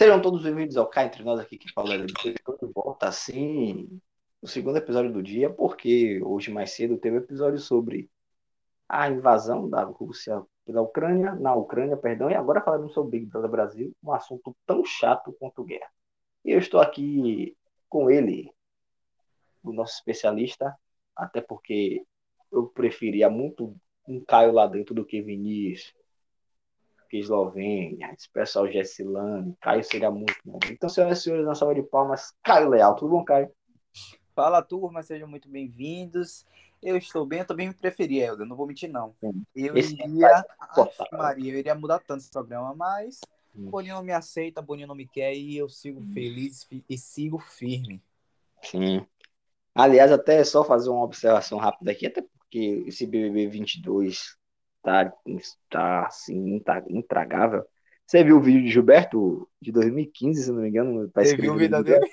Sejam todos bem-vindos ao Cá Entre Nós aqui que fala de volta assim no segundo episódio do dia, porque hoje mais cedo teve um episódio sobre a invasão da Rússia pela Ucrânia, na Ucrânia, perdão, e agora falando sobre Big Brother Brasil, um assunto tão chato quanto guerra. E eu estou aqui com ele, o nosso especialista, até porque eu preferia muito um Caio lá dentro do que Vinícius, que Eslovênia, esse pessoal Gessilane, Caio seria muito bom. Então, senhoras e senhores, na salva de palmas, Caio Leal, tudo bom, Caio? Fala, turma, sejam muito bem-vindos. Eu estou bem, eu também me preferi, Helder, não vou mentir, não. Eu Esse iria, Aff, Maria, eu iria mudar tanto esse programa, mas Hum. Boninho não me aceita, Boninho não me quer e eu sigo feliz e sigo firme. Sim. Aliás, até só fazer uma observação rápida aqui, até porque esse BBB 22 tá, tá assim, intra- intragável. Você viu o vídeo de Gilberto de 2015, se não me engano? Tá Você escrito viu o vídeo dele?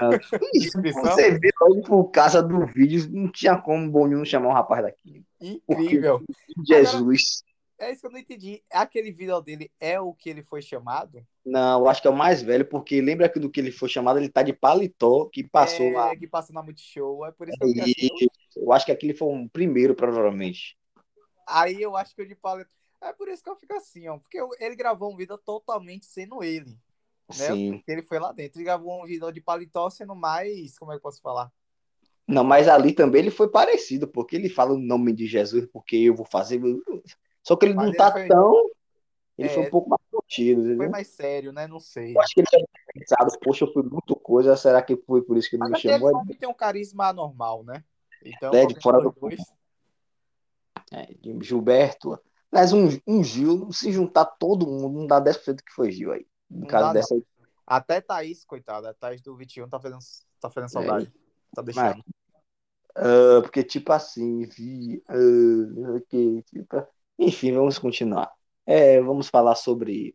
Ah? Você vê logo por causa do vídeo, não tinha como o Boninho chamar um rapaz daqui. Incrível. Jesus. É isso que eu não entendi. Aquele vídeo dele é o que ele foi chamado? Não, eu acho que é o mais velho, porque lembra que do que ele foi chamado, ele tá de paletó, que passou é, lá. que passou na Multishow. É por isso que eu E eu acho que aquele foi um primeiro, provavelmente. Aí eu acho que o de paleta. É por isso que eu fico assim, ó. Porque eu- ele gravou um vídeo totalmente sendo ele. Né? Sim. Ele foi lá dentro. Ele gravou um vídeo de paletó sendo mais. Como é que eu posso falar? Não, mas ali também ele foi parecido, porque ele fala o nome de Jesus, porque eu vou fazer. Só que ele Mas não ele tá foi- tão. Ele É, foi um pouco mais contido, Foi entendeu? mais sério, né? Não sei. Eu acho que ele tinha pensado, poxa, eu fui muito coisa, será que foi por isso que ele Mas me chamou? homem tem um carisma anormal, né? Então, É, de fora do dois. É, de Gilberto. Mas um, um Gil, se juntar todo mundo, não dá 10% que foi Gil aí. No caso dá, dessa. Até Thaís, coitada. A Thaís do 21 tá fazendo, tá fazendo saudade. Tá deixando. Ah, porque, tipo assim, vi. ah, ok, tipo, enfim, vamos continuar. É, vamos falar sobre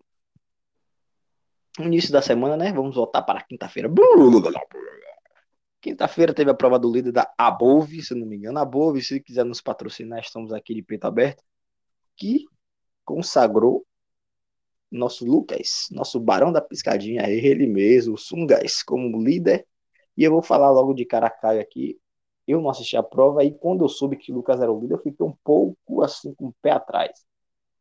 o início da semana, né? Vamos voltar para quinta-feira. Quinta-feira teve a prova do líder da Above, se não me engano. Above, se quiser nos patrocinar, estamos aqui de peito aberto. Que consagrou nosso Lucas, nosso barão da piscadinha, ele mesmo, o Sungas, como líder. E eu vou falar logo de cara a cara aqui. Eu não assisti a prova e quando eu soube que o Lucas era o líder, eu fiquei um pouco assim com o pé atrás,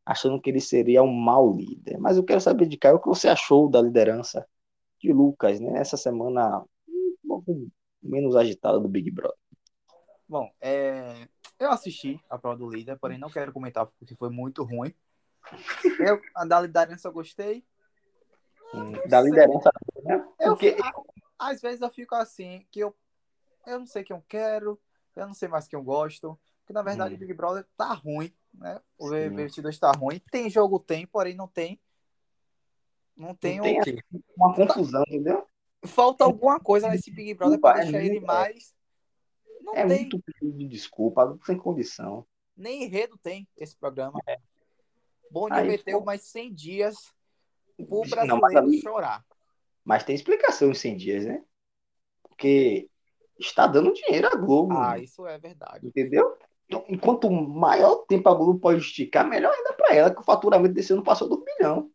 achando que ele seria um mau líder. Mas eu quero saber de Caio o que você achou da liderança de Lucas, né? Essa semana um pouco menos agitada do Big Brother. Bom, é, eu assisti a prova do líder, porém não quero comentar porque foi muito ruim. Eu, a da liderança eu gostei. Da liderança, né? Porque às vezes eu fico assim, que eu, eu não sei quem eu quero, eu não sei mais quem eu gosto. Porque na verdade Hum. o Big Brother tá ruim, né? O Sim. BBB 22 tá ruim. Tem jogo, tem, porém não tem. Não tem, Não tem o quê? uma confusão, entendeu? Falta alguma coisa nesse Big Brother pra é deixar ele muito- mais. Não É tem, muito pedido de desculpa, sem condição. nem enredo tem esse programa. Boninho Aí, meteu pô. mais 100 dias pro Não, mas brasileiro ali- chorar. Mas tem explicação em 100 dias, né? Porque está dando dinheiro à Globo, Ah, isso é verdade. entendeu? Então, enquanto maior tempo a Globo pode esticar, melhor ainda para ela, que o faturamento desse ano passou do bilhão.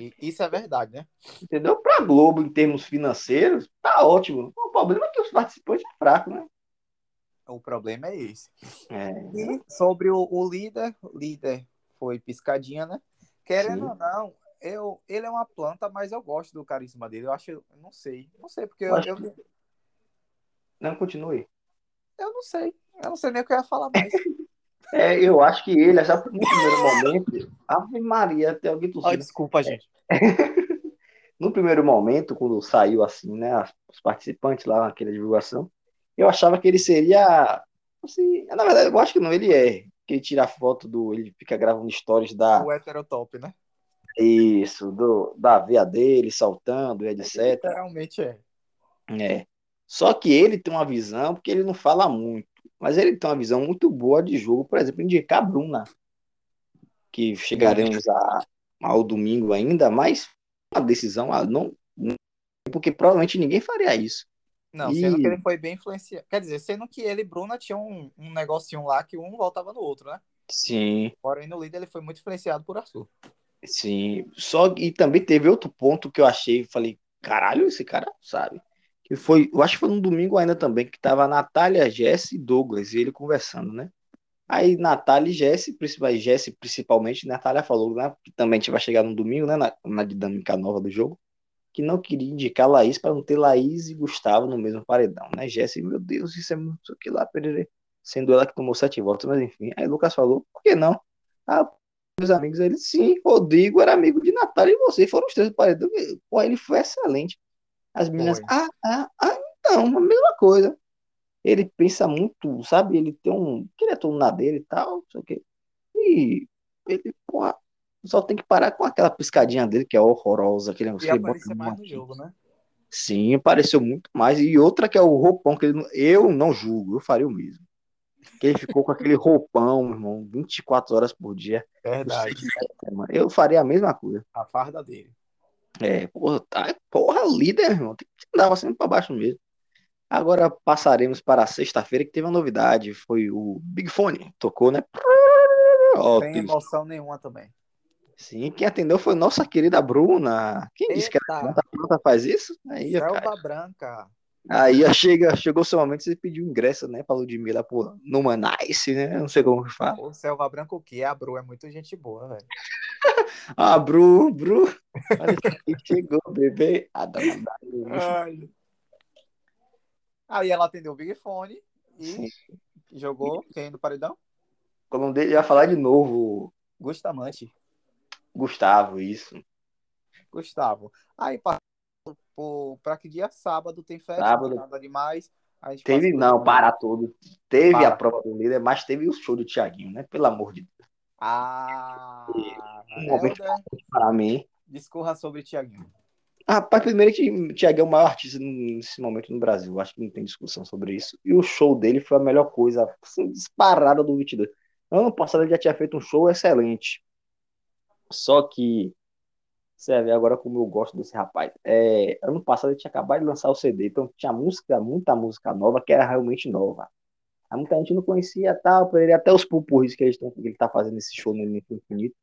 E isso é verdade, né? Entendeu? Para a Globo, em termos financeiros, tá ótimo. O problema é que os participantes é fraco, né? O problema é esse. É, E sobre o, o líder, o líder foi piscadinha, né? Querendo Sim. ou não, eu, ele é uma planta, mas eu gosto do carisma dele. Eu acho, não sei, não sei, porque Eu eu, eu, não, continue. eu não sei, eu não sei nem o que eu ia falar mais. É, eu acho que ele, já no primeiro momento, Ave Maria, tem alguém Ai, tossindo. desculpa, gente. No primeiro momento, quando saiu assim, né, os participantes lá naquela divulgação, eu achava que ele seria, assim, na verdade, eu acho que não, ele é, que ele tira foto do, ele fica gravando stories da, O heterotop, né? isso, do, da veia dele, saltando, e etc. Literalmente é. É. Só que ele tem uma visão, porque ele não fala muito, mas ele tem uma visão muito boa de jogo, por exemplo, indicar a Bruna, que chegaremos a, ao domingo ainda, mas uma decisão, ah, não, não- porque provavelmente ninguém faria isso. Não, E- sendo que ele foi bem influenciado. Quer dizer, sendo que ele e Bruna tinham um, um negocinho lá que um voltava no outro, né? Sim, Porém, no líder ele foi muito influenciado por Arthur. Sim, só e também teve outro ponto que eu achei, falei, caralho, esse cara sabe. Que foi, eu acho que foi no domingo ainda também, que tava a Natália, Jesse e Douglas, e ele conversando, né? Aí Natália e Jesse, principalmente, Jesse principalmente, Natália falou, né, que também a gente vai chegar no domingo, né, na, na dinâmica nova do jogo, que não queria indicar Laís para não ter Laís e Gustavo no mesmo paredão, né? Jesse, meu Deus, isso é muito que lá, perere. sendo ela que tomou sete votos, mas enfim. Aí Lucas falou, por que não? Ah, meus amigos, ele sim, Rodrigo era amigo de Natália e você, foram os três do paredão. Pô, ele foi excelente. As meninas, ah, ah, ah, então, a mesma coisa. Ele pensa muito, sabe? Ele tem um. Que ele é todo na dele e tal, não sei o quê. E ele, porra, só tem que parar com aquela piscadinha dele, que é horrorosa, aquele negócio E que ele bota aparecer mais no jogo, né? Sim, pareceu muito mais. E outra que é o roupão, que ele eu não julgo, eu faria o mesmo. Que ele ficou com aquele roupão, meu irmão, 24 horas por dia. Verdade. Eu faria a mesma coisa. A farda dele. É, porra, tá, porra, líder, meu irmão, tem que andar sempre pra baixo mesmo. Agora passaremos para a sexta-feira, que teve uma novidade. Foi o Big Fone, tocou, né? Sem emoção nenhuma também. Sim, quem atendeu foi nossa querida Bruna. Quem disse que a Eita, Bruna faz isso? Aí, cara, selva branca. Aí chega, chegou o seu momento, você pediu ingresso, né, pra Ludmilla, pô, numa nice, né, não sei como que fala. O selva branca o quê? A Bru é muito gente boa, velho. Ah, Bru, Bru, olha chegou, bebê. Dá uma Ai. Aí ela atendeu o Big Fone e Sim. jogou quem no paredão? O nome dele ia falar de novo, Gustamante. Gustavo, isso. Gustavo. Aí passou pra que dia? Sábado tem festa, Sábado. nada demais. Teve, não, para tudo. Teve Para. a prova do líder, mas teve o show do Thiaguinho, né, pelo amor de Deus. Ah, Um momento Para mim. discorra sobre Tiaguinho. Rapaz, primeiro que o Thiago é o maior artista nesse momento no Brasil. Acho que não tem discussão sobre isso. E o show dele foi a melhor coisa, assim, disparada do 22. Ano passado ele já tinha feito um show excelente. Só que você vê agora como eu gosto desse rapaz. É, ano passado ele tinha acabado de lançar o CD, então tinha música, muita música nova que era realmente nova. Aí muita gente não conhecia tal, pra ele até os pupurris que, que ele tá fazendo esse show no Infinito,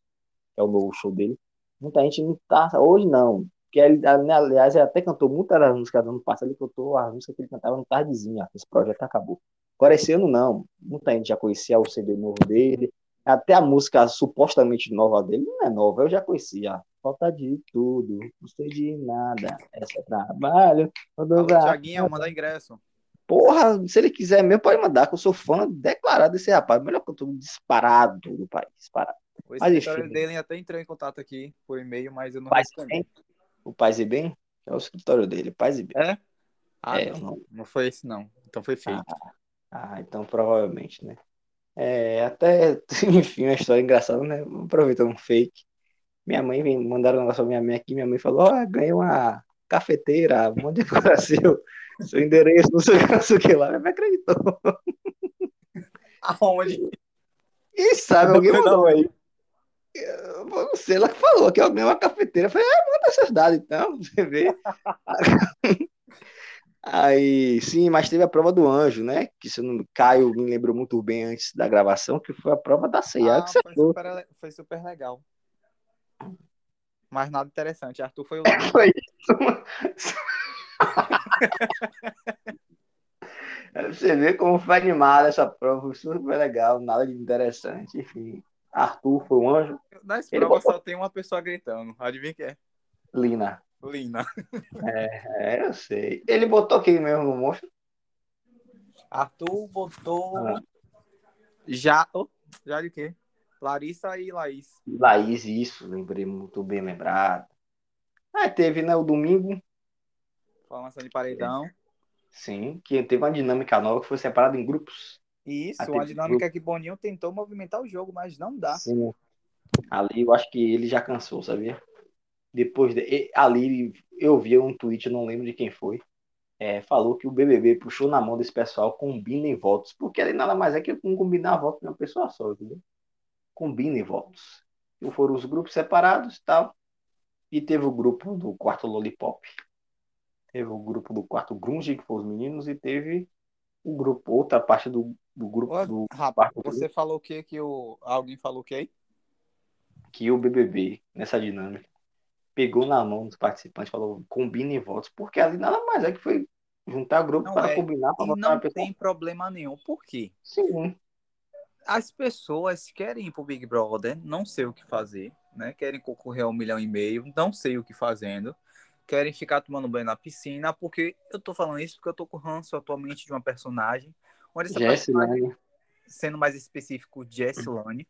que é o novo show dele. Muita gente não tá, hoje não. Porque ele, aliás, ele até cantou muita das músicas do ano passado, ele cantou a música que ele cantava no Tardezinha. Esse projeto acabou. Agora, esse ano, não. Muita gente já conhecia o CD novo dele. Até a música supostamente nova dele não é nova, eu já conhecia. Falta de tudo, não sei de nada. Essa é trabalho. Alô, Tiaguinho, manda ingresso. Porra, se ele quiser mesmo, pode mandar, que eu sou fã declarado desse rapaz. Melhor que eu tô disparado do país. Disparado. O Mas escritório enfim. dele até entrou em contato aqui por e-mail, mas eu não respondi. O Paz e Bem é o escritório dele, Paz e Bem. É? Ah, É, não. não- Não foi esse, não. Então foi fake. Ah, então provavelmente, né? É, até, enfim, uma história engraçada, né? Aproveitando um fake. Minha mãe vem, mandaram um negócio pra minha mãe aqui, minha mãe falou, ó, ganhei uma cafeteira, monte de coisa seu, seu endereço, não sei, o que, não sei o que lá. Minha mãe acreditou. Aonde? E sabe, alguém mandou não. Aí. Foi você ela que falou que eu ganhei uma cafeteira. Eu falei, ah, manda essas dados então, você vê. Aí, sim, mas teve a prova do anjo, né? Que se eu não Caio me lembrou muito bem antes da gravação, que foi a prova da ceia. Ah, que você foi, falou. super, foi super legal. Mas nada interessante. Arthur foi o. Foi isso. Você vê como foi animada essa prova, foi super legal, nada de interessante, enfim. Arthur foi um anjo, Nessa Ele prova botou- só tem uma pessoa gritando. Adivinha quem é? Lina. Lina. É, eu sei. Ele botou quem mesmo no monstro? Arthur botou. Ah. Já. oh, já de quê? Larissa e Laís. Laís, isso, lembrei muito bem lembrado. Aí teve, né, o domingo, Formação de paredão. sim, que teve uma dinâmica nova que foi separada em grupos. E isso, uma dinâmica que Boninho tentou movimentar o jogo, mas não dá. Sim. Ali eu acho que ele já cansou, sabia? Depois de, ali eu vi um tweet, não lembro de quem foi. é, falou que o BBB puxou na mão desse pessoal, combinem votos, porque ali nada mais é que um combinar votos de uma pessoa só, entendeu? Combinem votos. E foram os grupos separados e tal. E teve o grupo do quarto Lollipop. Teve o grupo do quarto Grunge, que foi os meninos, e teve o grupo, outra parte do, do grupo Ô, do Rapaz, você falou o quê? Que o... alguém falou o quê aí? que o BBB, nessa dinâmica, pegou na mão dos participantes, falou, combinem votos, porque ali nada mais é que foi juntar grupo Não para é. combinar, para votar não tem problema nenhum. Por quê? Sim, As pessoas querem ir pro Big Brother, não sei o que fazer, né? Querem concorrer a um milhão e meio, não sei o que fazendo. Querem ficar tomando banho na piscina, porque eu tô falando isso porque eu tô com ranço atualmente de uma personagem. Onde essa né? sendo mais específico, Jessilane,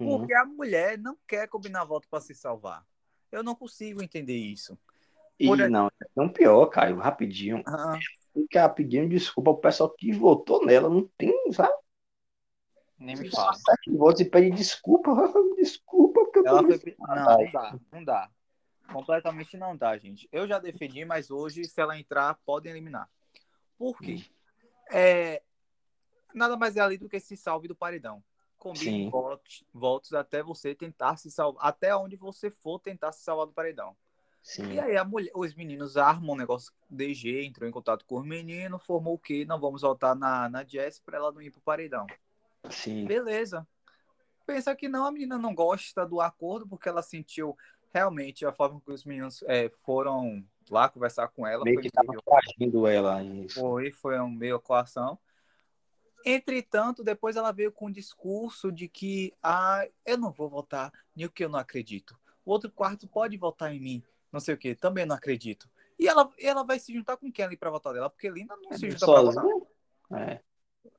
Uhum. porque a mulher não quer combinar voto para se salvar. Eu não consigo entender isso. E Por- não, não pior, Caio, rapidinho. Ah, Fica pedindo desculpa pro pessoal que votou nela. Não tem, sabe? nem me fala. Sete votos e pede desculpa. Desculpa, porque eu tô Ela foi... Não, não dá, não dá. Completamente não dá, gente. Eu já defendi, mas hoje, se ela entrar, podem eliminar. Por quê? É... Nada mais é ali do que se salve do paredão. Combine votos, votos até você tentar se salvar, até onde você for tentar se salvar do paredão. Sim. E aí a mulher, os meninos armam um negócio, DG entrou em contato com os meninos, formou o quê? Não vamos voltar na, na Jess para ela não ir pro paredão. Sim. Beleza. Pensa que não, a menina não gosta do acordo porque ela sentiu realmente a forma que os meninos é, foram lá conversar com ela. Meio foi que tava coagindo ela. Isso. foi, foi um meio coação. Entretanto, depois ela veio com um discurso de que ah, eu não vou votar nem o que eu não acredito. O outro quarto pode votar em mim, não sei o que, também não acredito. E ela, ela vai se juntar com quem ali para votar dela? Porque Linda não se junta para votar. É.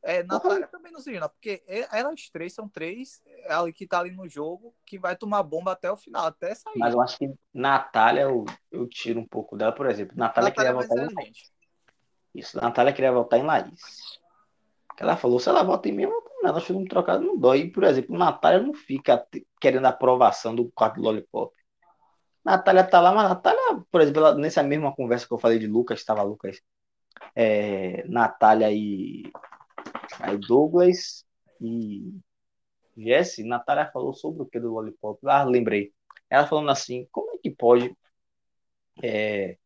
É, Natália também não se junta, porque elas três são três ali que tá ali no jogo que vai tomar bomba até o final, até sair. Mas eu acho que Natália, eu, eu tiro um pouco dela, por exemplo. Natália, Natália é queria votar em inteligente. Isso, Natália queria votar em Laís. Ela falou, se ela vota em mim, eu voto nela. Acho que um trocado não dói. E, por exemplo, Natália não fica querendo aprovação do quarto Lollipop. Natália tá lá, mas Natália, por exemplo, ela- nessa mesma conversa que eu falei de Lucas, estava Lucas, é, Natália e aí Douglas e Jesse, Natália falou sobre o que do Lollipop. Ah, lembrei. Ela falando assim, como é que pode é,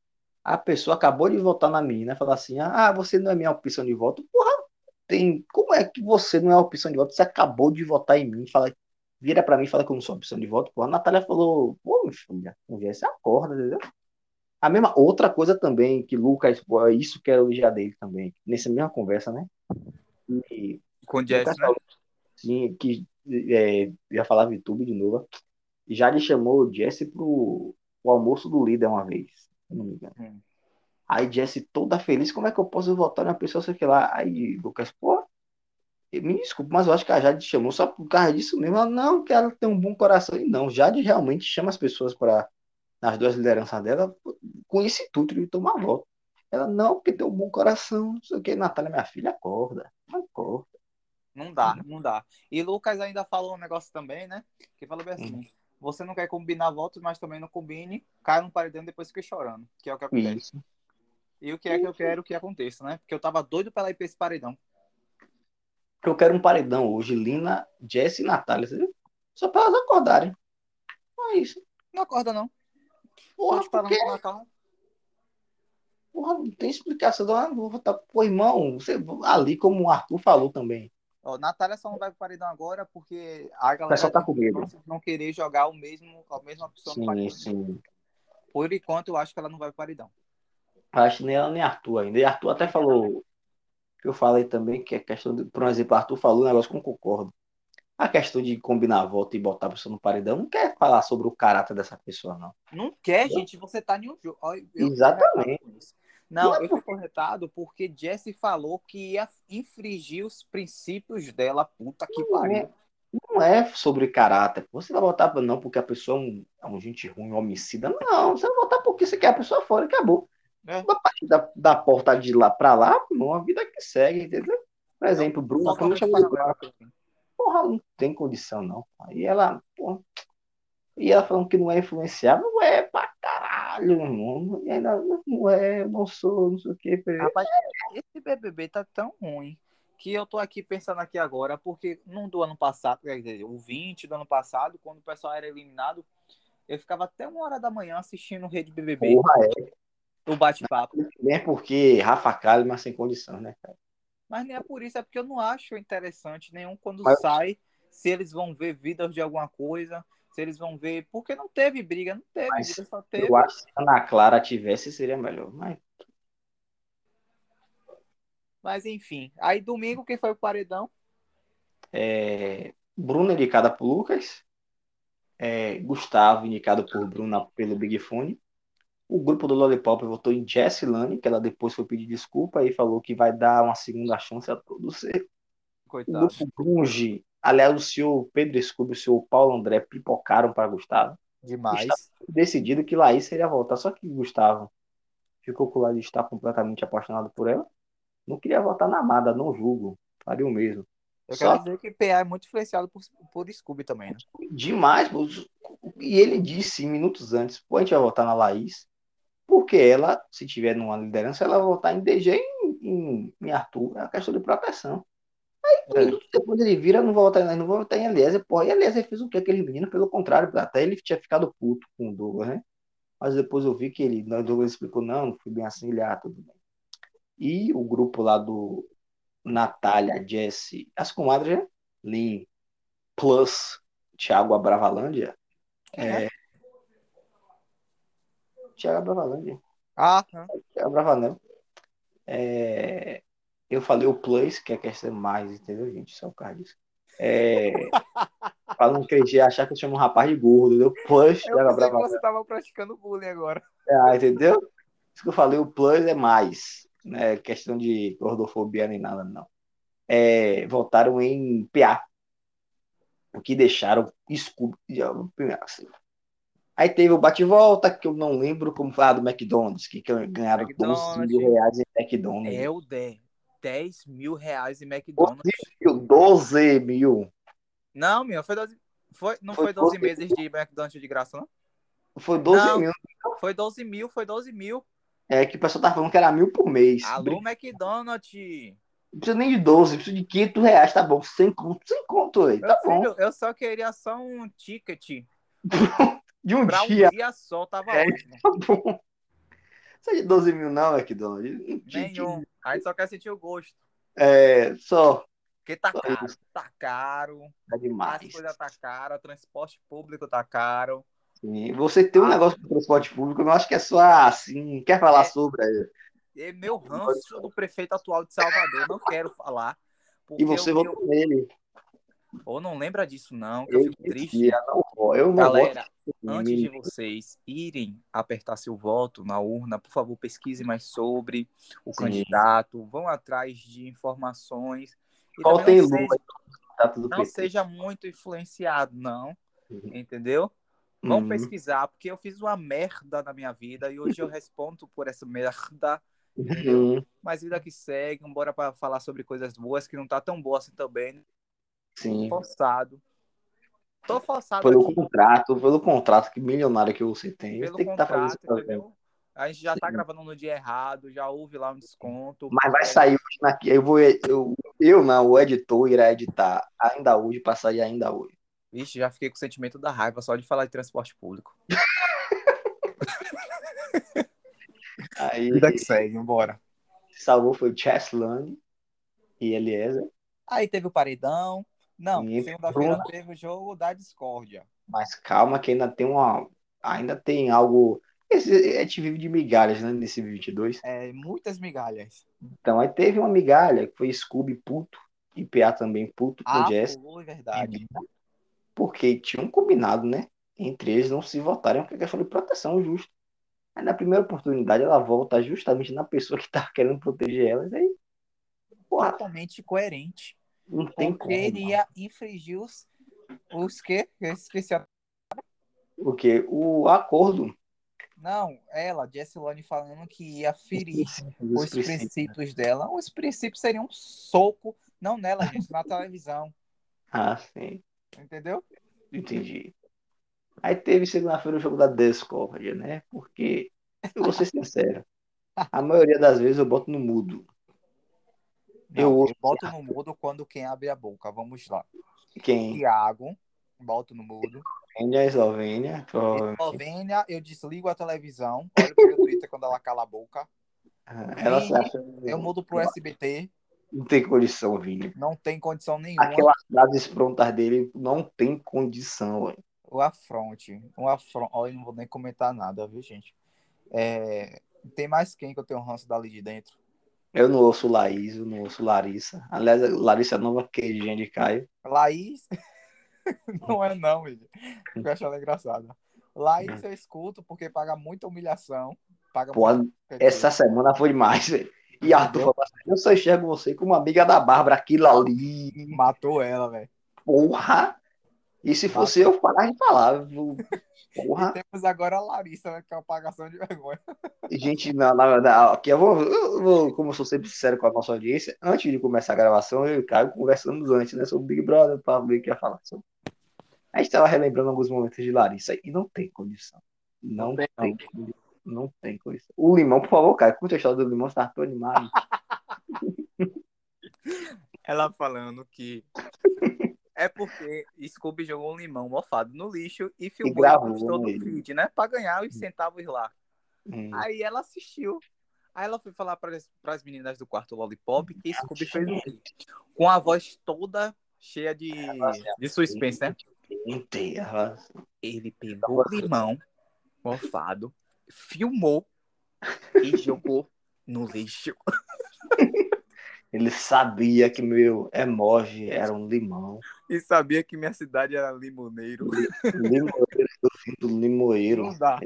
a pessoa acabou de votar na menina, falar assim, ah, você não é minha opção de voto. Porra, tem, como é que você não é opção de voto? Você acabou de votar em mim, fala, vira pra mim e fala que eu não sou opção de voto. Porra, a Natália falou, pô, minha filha, com Jesse acorda, entendeu? A mesma outra coisa também que Lucas, pô, é isso que era elogiar dele também, nessa mesma conversa, né? E Com Jess, né? assim, que é, ia falar VTube de novo, já lhe chamou o Jesse pro, pro almoço do líder uma vez, se não me engano. Hum. Aí Jesse toda feliz, como é que eu posso votar numa pessoa, sei que lá? Aí Lucas, pô, me desculpa, mas eu acho que a Jade chamou só por causa disso mesmo. Ela, não, que ela tem um bom coração. E não, Jade realmente chama as pessoas para nas duas lideranças dela com esse intuito de tomar voto. Ela, não, porque tem um bom coração, não sei o que. Natália, minha filha, acorda, acorda. Não dá, não dá. E Lucas ainda falou um negócio também, né? Que falou bem Hum. assim: você não quer combinar votos, mas também não combine, cai no paredão e depois fica chorando. Que é o que acontece. Isso. E o que é que eu quero que aconteça, né? Porque eu tava doido pra ela ir pra esse paredão. Eu quero um paredão hoje, Lina, Jesse e Natália? Só para elas acordarem. É isso. Não acorda, não. Tô Porra, falando porque, porra, não tem explicação. Não, vou votar, pô, irmão, você, ali como o Arthur falou também. Ó, Natália só não vai pro paredão agora porque a galera tá com medo. não, não querer jogar o mesmo, a mesma pessoa no Sim, paredão. sim. Por enquanto, eu acho que ela não vai pro paredão. Acho que nem ela nem Arthur ainda. E Arthur até falou, que eu falei também, que é questão de, por exemplo, Arthur falou um negócio que eu concordo. A questão de combinar voto e botar a pessoa no paredão não quer falar sobre o caráter dessa pessoa, não. Não quer, Entendeu? gente, você tá em um jogo. Eu Exatamente. Não, Não é eu fico retado porque Jesse falou que ia infringir os princípios dela. Puta que Não pariu. é, não é sobre caráter. Você vai votar não porque a pessoa é um, é um gente ruim, um homicida. Não, você vai votar porque você quer a pessoa fora, acabou. É. A partir da, da porta de lá pra lá, não, a vida que segue, entendeu? Por exemplo, Bruna, como paralelo. Porra, não tem condição, não. Aí ela, porra, e ela falando que não é influenciável, não é pra caralho, irmão. E ainda não é, eu não sou, não sei o quê. Rapaz, esse BBB tá tão ruim que eu tô aqui pensando aqui agora, porque num do ano passado, quer dizer, o 20 do ano passado, quando o pessoal era eliminado, eu ficava até uma hora da manhã assistindo o Rede BBB, Porra, é. O bate-papo. Nem porque Rafa Kalimann sem condição, né, cara? Mas nem é por isso, é porque eu não acho interessante nenhum quando Mas- sai, se eles vão ver vidas de alguma coisa. se eles vão ver, porque não teve briga, não teve Mas briga, só teve. Eu acho que se a Ana Clara tivesse, seria melhor. Mas Mas enfim, aí domingo quem foi o paredão? é, Bruna indicada por Lucas, é, Gustavo indicado por Bruna pelo Big Fone. O grupo do Lollipop votou em Jessie Lane, que ela depois foi pedir desculpa e falou que vai dar uma segunda chance a todos. O Coitado. grupo Grunge, aliás, o senhor Pedro Scooby e o senhor Paulo André pipocaram para Gustavo. Demais. Decidido que Laís seria voltar, só que Gustavo ficou com o lado de estar completamente apaixonado por ela. Não queria votar na Amada, não julgo. Faria o mesmo. Eu Só quero dizer que PA é muito influenciado por, por Scooby também, né? demais. pô. E ele disse minutos antes: pô, a gente vai votar na Laís, porque ela, se tiver numa liderança, ela vai votar em DG e em, em, Arthur. É uma questão de proteção. É. Minutos depois ele vira, não votar, em- não vou votar em Eliezer. Pô, e Eliezer fez o que aquele menino? Pelo contrário, até ele tinha ficado puto com o Douglas, né? Mas depois eu vi que ele, o Douglas explicou: não, não fui bem assim, ele, ah, tudo bem. E o grupo lá do Natália, Jesse, as comadres, né? Lin, plus Thiago Abravalândia. É. Thiago Abravalândia. Ah? Thiago Abravanel. É, eu falei o plus, que é questão mais, entendeu, gente? Só o cara disso. É, pra não crescer, achar que eu chamo um rapaz de gordo, entendeu? Plus, eu Thiago Abravanel. você tava praticando bullying agora. Ah, entendeu? Isso que eu falei, o plus é mais. Não é questão de gordofobia nem nada, não. É, votaram em PA. O que deixaram Scooby. Assim. Aí teve o bate-volta, que eu não lembro como foi a do McDonald's, que ganharam 12 McDonald's. mil reais em McDonald's. É o 10. 10 mil reais em 12 McDonald's. mil, 12 mil. Não, meu, foi 12. Foi, não Foi foi 12 12 meses de McDonald's de graça, não? Foi 12 Não. mil. Foi 12 mil, foi 12 mil. É que o pessoal tava falando que era mil por mês. Alô, Não McDonald's. precisa nem de 12, precisa de 500 reais, tá bom. Sem conto, sem conto aí. Meu Tá bom. filho, eu só queria só um ticket De um pra um dia, dia só, tava É. ótimo. tá bom. Isso é de 12 mil, não, McDonald's. Nenhum. A gente só quer sentir o gosto. É, só. Porque tá Só caro, isso. tá caro, Tá as demais. coisas tá caro, o transporte público tá caro. Sim. Você tem um Ah. negócio com transporte público, eu não acho que é só assim. Quer falar É. sobre? E meu ranço do prefeito atual de Salvador, não quero falar. E você votou nele. Ou não lembra disso, não, que eu, Eu fico triste. não vou. Eu não Galera, antes de vocês irem apertar seu voto na urna, por favor, pesquise mais sobre o Sim. candidato, vão atrás de informações. E também Votem em não, Lula. seja, não seja muito influenciado, não. Uhum. Entendeu? Vamos Uhum. pesquisar, porque eu fiz uma merda na minha vida e hoje eu respondo por essa merda. Uhum. Mas vida que segue, bora para falar sobre coisas boas que não tá tão boa assim também. Sim. Forçado. Tô forçado Pelo aqui. contrato, pelo contrato que milionário que você tem, pelo tem que estar fazendo contrato, isso também. entendeu? A gente já tá Sim. gravando no dia errado, já houve lá um desconto. Mas vai É, sair hoje naqui. Eu vou, eu, eu não, o editor irá editar ainda hoje para sair ainda hoje. Vixe, já fiquei com o sentimento da raiva só de falar de transporte público. Aí Vida que segue, bora. salvou foi Cheslane e Eliezer, Aí teve o paredão. Não, segunda-feira teve o jogo da discórdia. mas calma que ainda tem uma, ainda tem algo. Esse, a gente vive de migalhas, né, nesse 22. É, muitas migalhas. Então aí teve uma migalha que foi Scooby puto e PA também puto com Ah, Jess, foi verdade. porque tinham combinado, né, entre eles não se votarem porque é questão de proteção justa. Aí na primeira oportunidade ela volta justamente na pessoa que tá querendo proteger elas, aí porra, Totalmente coerente. Não tem Porque como. ele ia infringir os. Os quê? Eu esqueci a. Porque o acordo Não, ela, Jessilane, falando que ia ferir os princípios. princípios dela. Os princípios seriam um soco, não nela, gente, na televisão. Ah, sim, Entendeu? entendi. Aí teve segunda-feira o jogo da Discord, né? Porque, eu vou ser sincero, a maioria das vezes eu boto no mudo. Não, Eu eu, boto no mudo quando quem abre a boca. Vamos lá. Quem? Tiago, boto no mudo. Eslovênia, Eslovênia, provavelmente. Eslovênia, eu desligo a televisão. Olho meu Twitter quando ela cala a boca. Ah, Ela se acha. Eu mudo pro SBT. Não tem condição, Vini. Não tem condição nenhuma. Aquelas frases prontas dele não tem condição, velho. o afronte. O afronte. Olha, não vou nem comentar nada, viu, gente? É... Tem mais quem que eu tenho ranço dali de dentro? Eu não ouço Laís, eu não ouço Larissa. Aliás, Larissa é nova queijinha de Caio. Laís? não é não, gente. Eu acho ela engraçada. Laís eu escuto porque paga muita humilhação. Paga Pô, muita... essa semana foi demais, velho. E Arthur falou assim, eu só enxergo você como amiga da Bárbara, aquilo ali. Matou ela, velho. Porra! E se fosse eu, falar, a gente falava. E Porra! temos agora a Larissa, né, que é uma apagação de vergonha. Gente, na, na, na- aqui eu vou, eu vou, como eu sou sempre sincero com a nossa audiência, antes de começar a gravação, eu e o Caio conversamos antes, né, sobre o Big Brother, para ver o que ia falar. sobre. A gente estava relembrando alguns momentos de Larissa e não tem condição. Não, Não tem, tem, condição. Não tem condição. O Limão, por favor, Caio, conta a história do Limão, você tá tão animado. Ela falando que é porque Scooby jogou um limão mofado no lixo e filmou e no ele. feed, né? Pra ganhar os centavos lá. Hum. Aí ela assistiu. Aí ela foi falar para as meninas do quarto Lollipop que Scooby fez o quê? Com a voz toda cheia de, de suspense, né? Inteira. Ele pegou o limão mofado, filmou e jogou no lixo. Ele sabia que meu emoji era um limão. E sabia que minha cidade era limoneiro. Limoeiro, fim do limoeiro. Não dá.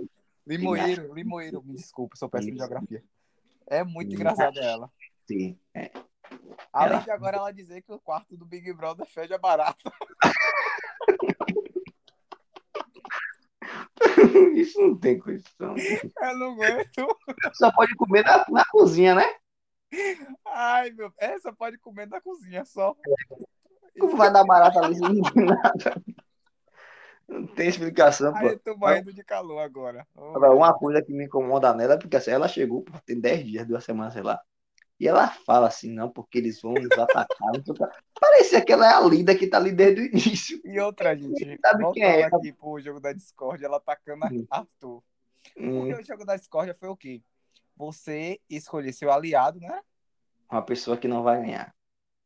Limoeiro, limoeiro, me desculpa, sou péssimo em geografia. É muito engraçada ela. Sim. É. Além de agora ela dizer que o quarto do Big Brother fede a barata. Isso não tem condição. Eu não aguento. Só pode comer na, na cozinha, né? Ai, meu. Essa pode comer na cozinha só. Como vai dar barata ali nada? Não tem explicação, Ai, pô. eu tô morrendo de calor agora. Oh, Agora, uma coisa que me incomoda nela é porque assim, ela chegou, pô, tem 10 dias, duas semanas, sei lá. E ela fala assim, não, porque eles vão nos atacar. Parecia que ela é a Lida que tá ali desde o início. E outra, gente, Sabe quem é? aqui pro jogo da Discord, ela atacando Hum. Arthur. Hum, Porque o jogo da Discord foi o quê? Você escolher seu aliado, né? uma pessoa que não vai ganhar.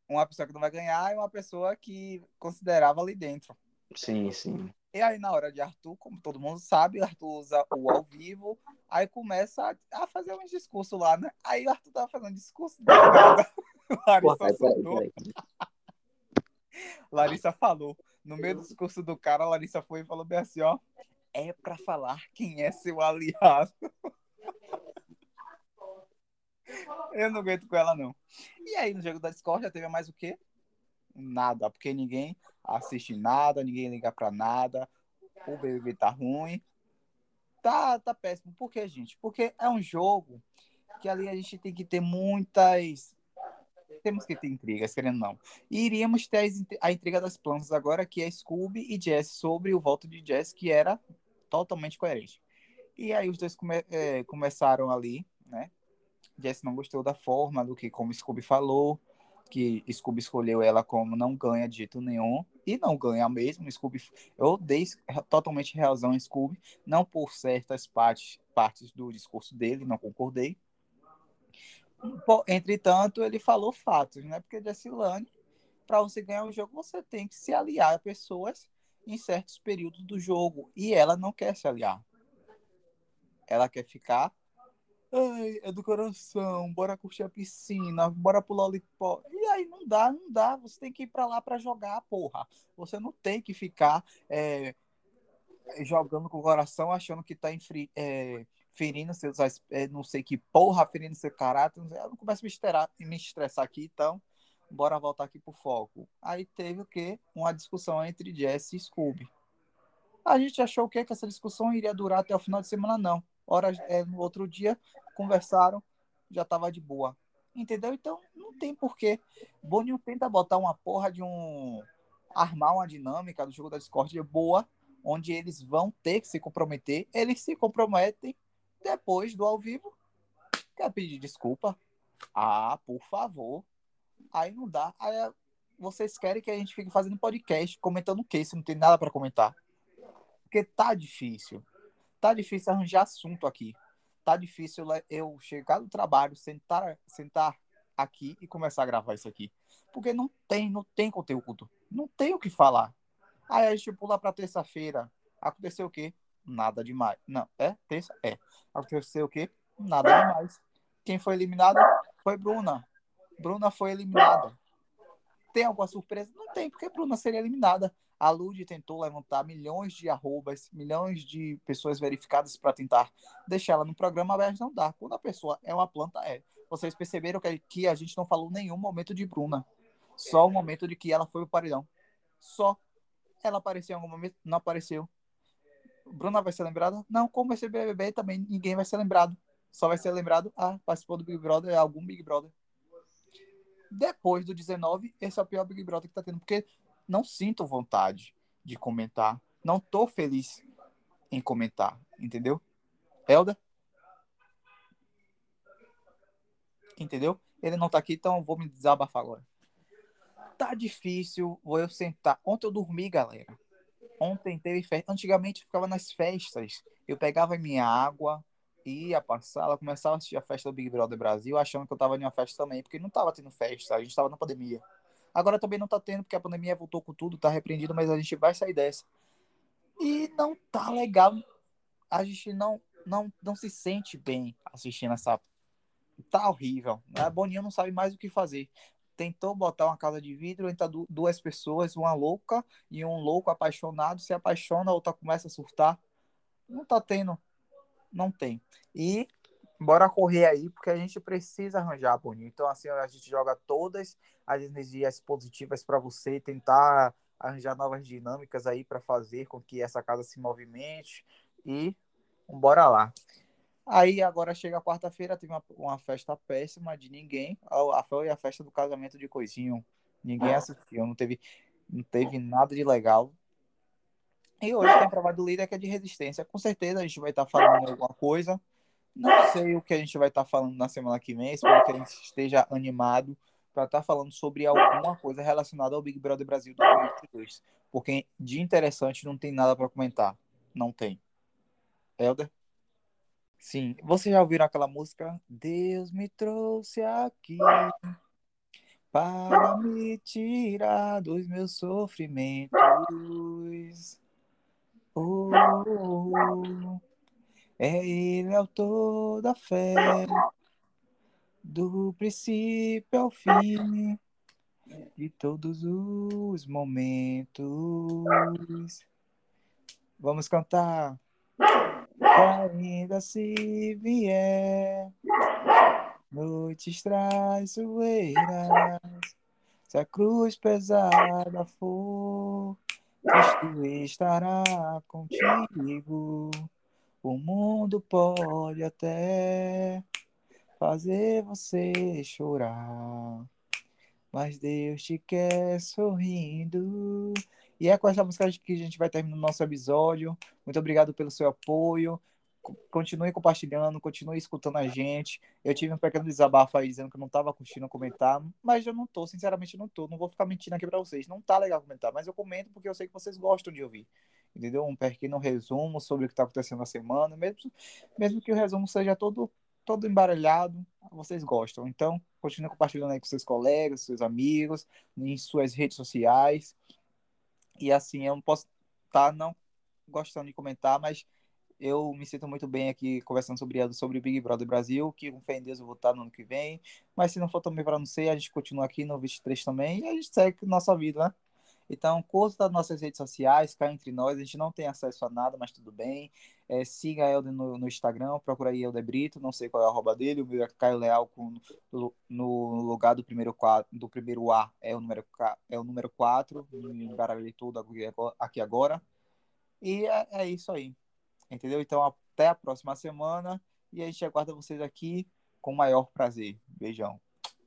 Uma pessoa que não vai ganhar e uma pessoa que considerava ali dentro. Sim, sim. E aí, na hora de Arthur, como todo mundo sabe, Arthur usa o ao vivo, aí começa a, a fazer uns discursos lá, né? Aí o Arthur tava fazendo discurso do nada. Porra, Larissa peraí, peraí. Larissa falou. No meio do discurso do cara, a Larissa foi e falou bem assim, ó. É pra falar quem é seu aliado. Eu não aguento com ela, não. E aí, no jogo da Discord, já teve mais o quê? Nada, porque ninguém assiste nada, ninguém liga pra nada. O BBB tá ruim. Tá, tá péssimo. Por quê, gente? Porque é um jogo que ali a gente tem que ter muitas. Temos que ter intrigas, querendo ou não. E iríamos ter a intriga das plantas agora, que é Scooby e Jess, sobre o voto de Jess, que era totalmente coerente. E aí os dois come- eh, começaram ali, né? Jess não gostou da forma do que como Scooby falou, que Scooby escolheu ela como não ganha de jeito nenhum, e não ganha mesmo. Scooby, eu dei totalmente razão em Scooby, não por certas partes, partes do discurso dele, não concordei. Entretanto, ele falou fatos, né? Porque Jessilane, para você ganhar o jogo, você tem que se aliar a pessoas em certos períodos do jogo. E ela não quer se aliar. Ela quer ficar. Ai, é do coração, bora curtir a piscina, bora pro lollipop. E aí não dá, não dá. Você tem que ir pra lá pra jogar, porra. Você não tem que ficar é, jogando com o coração, achando que tá é, ferindo seus, é, não sei que porra, ferindo seu caráter. não. Eu não começo a me, estourar- me estressar aqui, então bora voltar aqui pro foco. Aí teve o quê? Uma discussão entre Jess e Scooby. A gente achou o quê? Que essa discussão iria durar até o final de semana, não. Horas, é, no outro dia, conversaram, já tava de boa. Entendeu? Então, não tem porquê. Boninho tenta botar uma porra de um. armar uma dinâmica do jogo da Discord boa, onde eles vão ter que se comprometer. Eles se comprometem depois do ao vivo. Quer pedir desculpa? Ah, por favor. Aí não dá. Aí é, vocês querem que a gente fique fazendo podcast, comentando o quê? Se não tem nada para comentar. Porque tá difícil. Tá difícil arranjar assunto aqui. Tá difícil eu chegar do trabalho, sentar, sentar aqui e começar a gravar isso aqui. Porque não tem, não tem conteúdo. Não tem o que falar. Aí a gente pula pra terça-feira. Aconteceu o quê? Nada demais. Não, é? Terça? É. Aconteceu o quê? Nada demais. Quem foi eliminada foi Bruna. Bruna foi eliminada. Tem alguma surpresa? Não tem, porque Bruna seria eliminada. A Lud tentou levantar milhões de arrobas, milhões de pessoas verificadas para tentar deixar ela no programa, mas não dá. Quando a pessoa é uma planta, é. Vocês perceberam que, a gente não falou nenhum momento de Bruna. Só o momento de que ela foi o paredão. Só. Ela apareceu em algum momento? Não apareceu. Bruna vai ser lembrada? Não, como vai ser BBB também, ninguém vai ser lembrado. Só vai ser lembrado, ah, participou do Big Brother, algum Big Brother. Depois do 19, esse é o pior Big Brother que tá tendo, porque não sinto vontade de comentar. Não tô feliz em comentar, entendeu? Helda? Entendeu? Ele não tá aqui, então vou me desabafar agora. Tá difícil, vou eu sentar. Ontem eu dormi, galera. Ontem teve festa. Antigamente eu ficava nas festas. Eu pegava minha água, ia pra sala, começava a assistir a festa do Big Brother Brasil, achando que eu tava em uma festa também, porque não tava tendo festa, a gente tava na pandemia. Agora também não tá tendo, porque a pandemia voltou com tudo, tá repreendido, mas a gente vai sair dessa. E não tá legal. A gente não, não, não se sente bem assistindo essa. Tá horrível. A Boninho não sabe mais o que fazer. Tentou botar uma casa de vidro entre duas pessoas, uma louca e um louco apaixonado, se apaixona, a outra começa a surtar. Não tá tendo. Não tem. E bora correr aí, porque a gente precisa arranjar, Boninho. Então, assim, a gente joga todas as energias positivas para você tentar arranjar novas dinâmicas aí para fazer com que essa casa se movimente e bora lá. Aí agora chega quarta-feira, teve uma, uma, festa péssima de ninguém. A, foi a festa do casamento de Coisinho. Ninguém assistiu, não teve, não teve nada de legal. E hoje tem prova do líder que é de resistência. Com certeza a gente vai estar falando alguma coisa. Não sei o que a gente vai estar tá falando na semana que vem, espero que a gente esteja animado para estar tá falando sobre alguma coisa relacionada ao Big Brother Brasil 2022. Porque de interessante não tem nada para comentar. Não tem. Helder? Sim. Vocês já ouviram aquela música? Deus me trouxe aqui para me tirar dos meus sofrimentos. Oh, oh, oh. É Ele autor da fé, do princípio ao fim, de todos os momentos. Vamos cantar. Ainda se vier noites traiçoeiras, se a cruz pesada for, Cristo estará contigo. O mundo pode até fazer você chorar, mas Deus te quer sorrindo. E é com essa música que a gente vai terminar o nosso episódio. Muito obrigado pelo seu apoio. Continue compartilhando, continue escutando a gente. Eu tive um pequeno desabafo aí dizendo que eu não estava curtindo comentar, mas eu não tô, sinceramente não tô. Não vou ficar mentindo aqui para vocês. Não tá legal comentar, mas eu comento porque eu sei que vocês gostam de ouvir entendeu? Um pequeno resumo sobre o que está acontecendo na semana, mesmo, mesmo que o resumo seja todo, todo embaralhado, vocês gostam. Então, continue compartilhando aí com seus colegas, seus amigos, em suas redes sociais. E assim, eu não posso estar tá não gostando de comentar, mas eu me sinto muito bem aqui conversando sobre, sobre o Big Brother Brasil, que com fé em Deus eu vou estar no ano que vem. Mas se não for também para não ser, a gente continua aqui no 23 também e a gente segue nossa vida, né? Então, curta das nossas redes sociais, cá entre nós. A gente não tem acesso a nada, mas tudo bem. É, siga a Helder no, no, Instagram, procura aí Helder Brito, não sei qual é a arroba dele. O meu é Caio Leal com, no, no, lugar do primeiro, do primeiro A é o número, é o número 4. Embaralhei tudo aqui agora. E é, é isso aí. Entendeu? Então, até a próxima semana. E a gente aguarda vocês aqui com o maior prazer. Beijão.